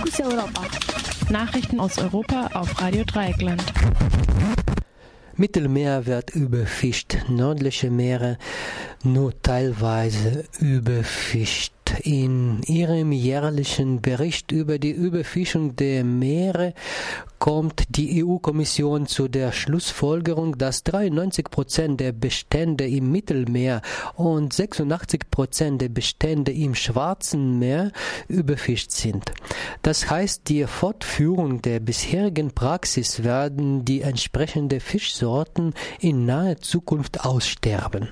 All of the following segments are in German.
Fokus Europa. Nachrichten aus Europa auf Radio Dreieckland. Mittelmeer wird überfischt, nördliche Meere nur teilweise überfischt in ihrem jährlichen Bericht über die Überfischung der Meere kommt die EU-Kommission zu der Schlussfolgerung, dass 93 Prozent der Bestände im Mittelmeer und 86 Prozent der Bestände im Schwarzen Meer überfischt sind. Das heißt, die Fortführung der bisherigen Praxis werden die entsprechenden Fischsorten in naher Zukunft aussterben.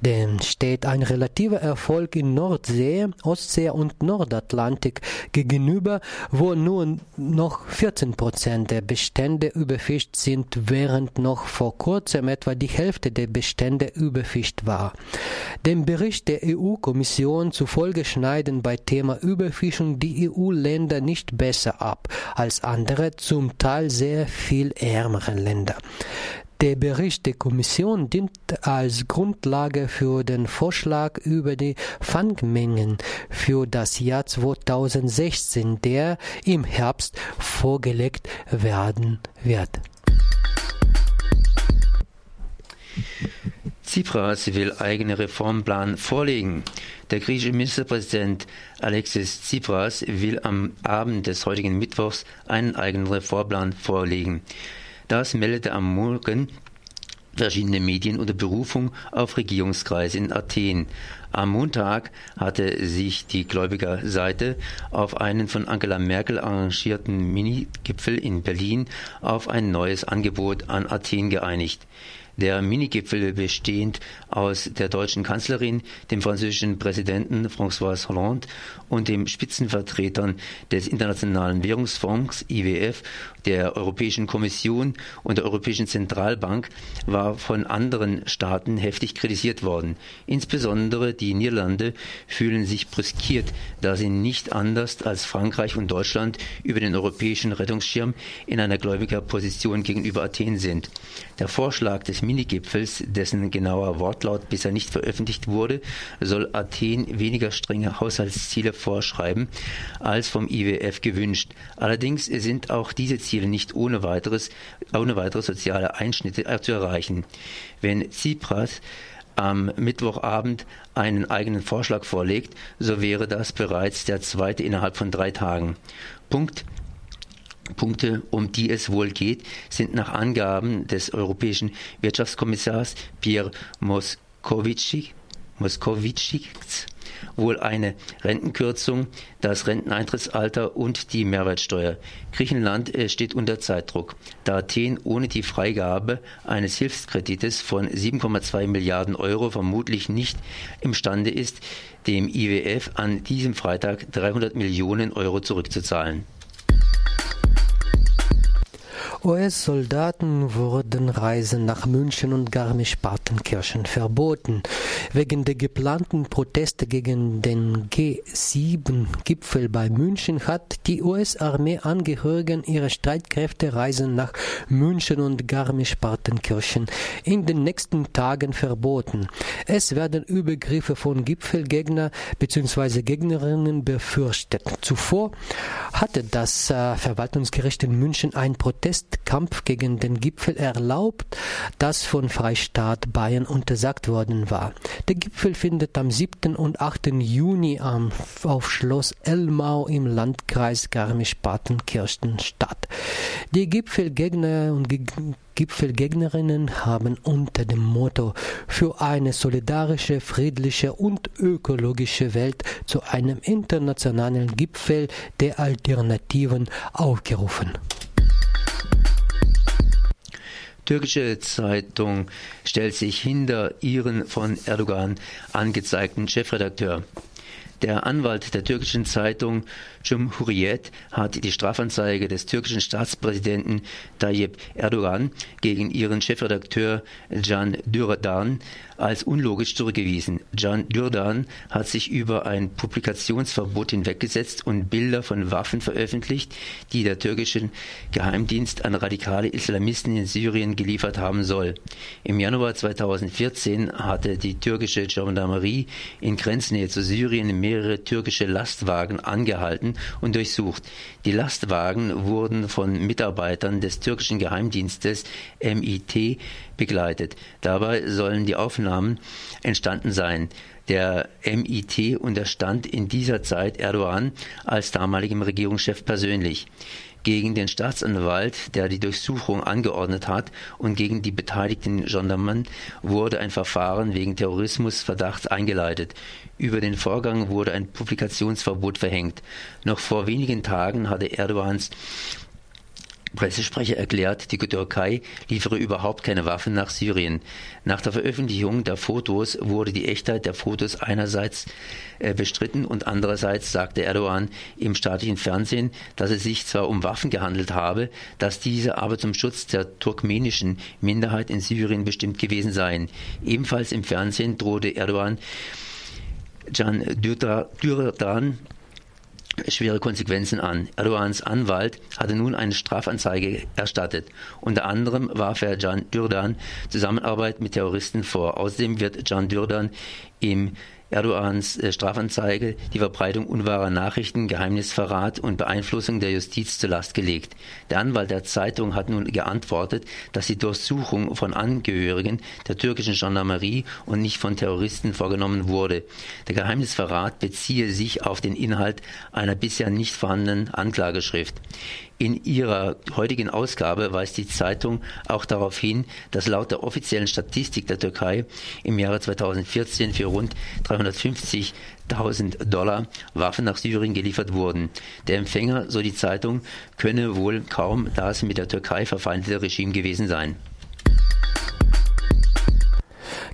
Denn steht ein relativer Erfolg in Nordsee, Ostsee und Nordatlantik gegenüber, wo nur noch 14 Prozent Der Bestände überfischt sind, während noch vor kurzem etwa die Hälfte der Bestände überfischt war. Dem Bericht der EU-Kommission zufolge schneiden bei Thema Überfischung die EU-Länder nicht besser ab als andere, zum Teil sehr viel ärmere Länder. Der Bericht der Kommission dient als Grundlage für den Vorschlag über die Fangmengen für das Jahr 2016, der im Herbst vorgelegt werden wird. Tsipras will eigene Reformplan vorlegen. Der griechische Ministerpräsident Alexis Tsipras will am Abend des heutigen Mittwochs einen eigenen Reformplan vorlegen. Das meldete am Morgen verschiedene Medien unter Berufung auf Regierungskreise in Athen. Am Montag hatte sich die Gläubigerseite auf einen von Angela Merkel arrangierten Minigipfel in Berlin auf ein neues Angebot an Athen geeinigt. Der Minigipfel bestehend aus der deutschen Kanzlerin, dem französischen Präsidenten François Hollande und den Spitzenvertretern des Internationalen Währungsfonds IWF, der Europäischen Kommission und der Europäischen Zentralbank war von anderen Staaten heftig kritisiert worden. Insbesondere die Niederlande fühlen sich brüskiert, da sie nicht anders als Frankreich und Deutschland über den europäischen Rettungsschirm in einer Gläubigerposition gegenüber Athen sind. Der Vorschlag des Minigipfels, dessen genauer Wortlaut bisher nicht veröffentlicht wurde, soll Athen weniger strenge Haushaltsziele vorschreiben als vom IWF gewünscht. Allerdings sind auch diese Ziele nicht ohne weiteres, ohne weitere soziale Einschnitte zu erreichen. Wenn Tsipras am Mittwochabend einen eigenen Vorschlag vorlegt, so wäre das bereits der zweite innerhalb von drei Tagen. Punkt Punkte, um die es wohl geht, sind nach Angaben des europäischen Wirtschaftskommissars Pierre Moscovici, Moscovici wohl eine Rentenkürzung, das Renteneintrittsalter und die Mehrwertsteuer. Griechenland äh, steht unter Zeitdruck, da Athen ohne die Freigabe eines Hilfskredites von 7,2 Milliarden Euro vermutlich nicht imstande ist, dem IWF an diesem Freitag 300 Millionen Euro zurückzuzahlen. US-Soldaten wurden Reisen nach München und Garmisch-Partenkirchen verboten. Wegen der geplanten Proteste gegen den G7-Gipfel bei München hat die US-Armee Angehörigen ihrer Streitkräfte Reisen nach München und Garmisch-Partenkirchen in den nächsten Tagen verboten. Es werden Übergriffe von Gipfelgegner bzw. Gegnerinnen befürchtet. Zuvor hatte das äh, Verwaltungsgericht in München ein Protest Kampf gegen den Gipfel erlaubt, das von Freistaat Bayern untersagt worden war. Der Gipfel findet am 7. und 8. Juni am, auf Schloss Elmau im Landkreis Garmisch-Partenkirchen statt. Die Gipfelgegner und Gipfelgegnerinnen haben unter dem Motto für eine solidarische, friedliche und ökologische Welt zu einem internationalen Gipfel der Alternativen aufgerufen. Türkische Zeitung stellt sich hinter ihren von Erdogan angezeigten Chefredakteur. Der Anwalt der türkischen Zeitung Cumhuriyet hat die Strafanzeige des türkischen Staatspräsidenten Tayyip Erdogan gegen ihren Chefredakteur Can Dürdan als unlogisch zurückgewiesen. Can Dürdan hat sich über ein Publikationsverbot hinweggesetzt und Bilder von Waffen veröffentlicht, die der türkische Geheimdienst an radikale Islamisten in Syrien geliefert haben soll. Im Januar 2014 hatte die türkische Gendarmerie in Grenznähe zu Syrien mehr mehrere türkische Lastwagen angehalten und durchsucht. Die Lastwagen wurden von Mitarbeitern des türkischen Geheimdienstes MIT begleitet. Dabei sollen die Aufnahmen entstanden sein. Der MIT unterstand in dieser Zeit Erdogan als damaligem Regierungschef persönlich gegen den Staatsanwalt, der die Durchsuchung angeordnet hat, und gegen die beteiligten Gendarmen wurde ein Verfahren wegen Terrorismusverdachts eingeleitet. Über den Vorgang wurde ein Publikationsverbot verhängt. Noch vor wenigen Tagen hatte Erdogans Pressesprecher erklärt, die Türkei liefere überhaupt keine Waffen nach Syrien. Nach der Veröffentlichung der Fotos wurde die Echtheit der Fotos einerseits äh, bestritten und andererseits sagte Erdogan im staatlichen Fernsehen, dass es sich zwar um Waffen gehandelt habe, dass diese aber zum Schutz der turkmenischen Minderheit in Syrien bestimmt gewesen seien. Ebenfalls im Fernsehen drohte Erdogan Can Dürdan schwere Konsequenzen an. Erdogans Anwalt hatte nun eine Strafanzeige erstattet. Unter anderem warf er Can Dürdan Zusammenarbeit mit Terroristen vor. Außerdem wird Can Dürdan im Erdogans äh, Strafanzeige die Verbreitung unwahrer Nachrichten, Geheimnisverrat und Beeinflussung der Justiz zur Last gelegt. Der Anwalt der Zeitung hat nun geantwortet, dass die Durchsuchung von Angehörigen der türkischen Gendarmerie und nicht von Terroristen vorgenommen wurde. Der Geheimnisverrat beziehe sich auf den Inhalt einer bisher nicht vorhandenen Anklageschrift. In ihrer heutigen Ausgabe weist die Zeitung auch darauf hin, dass laut der offiziellen Statistik der Türkei im Jahre 2014 für rund 350.000 Dollar Waffen nach Syrien geliefert wurden. Der Empfänger, so die Zeitung, könne wohl kaum das mit der Türkei verfeindete Regime gewesen sein.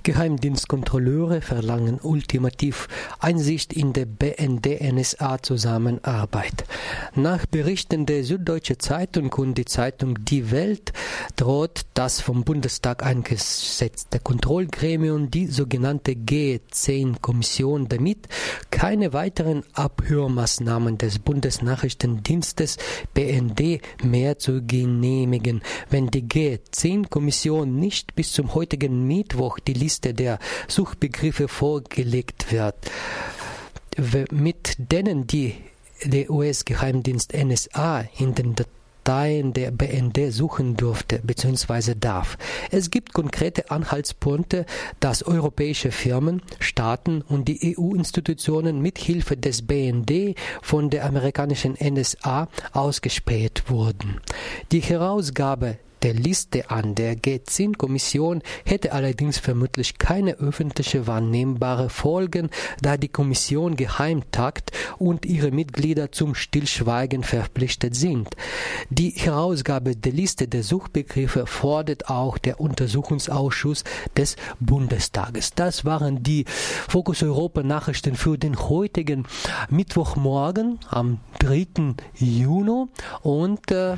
Geheimdienstkontrolleure verlangen ultimativ Einsicht in der BND-NSA-Zusammenarbeit. Nach Berichten der Süddeutsche Zeitung und die Zeitung Die Welt droht das vom Bundestag eingesetzte Kontrollgremium, die sogenannte G10-Kommission, damit keine weiteren Abhörmaßnahmen des Bundesnachrichtendienstes BND mehr zu genehmigen, wenn die G10-Kommission nicht bis zum heutigen Mittwoch die Liste der Suchbegriffe vorgelegt wird, mit denen die der US-Geheimdienst NSA in den Dateien der BND suchen durfte bzw. darf. Es gibt konkrete Anhaltspunkte, dass europäische Firmen, Staaten und die EU-Institutionen mithilfe des BND von der amerikanischen NSA ausgespäht wurden. Die Herausgabe der Liste an. Der G10-Kommission hätte allerdings vermutlich keine öffentliche wahrnehmbare Folgen, da die Kommission geheim tagt und ihre Mitglieder zum Stillschweigen verpflichtet sind. Die Herausgabe der Liste der Suchbegriffe fordert auch der Untersuchungsausschuss des Bundestages. Das waren die Fokus Europa Nachrichten für den heutigen Mittwochmorgen am 3. Juni und äh,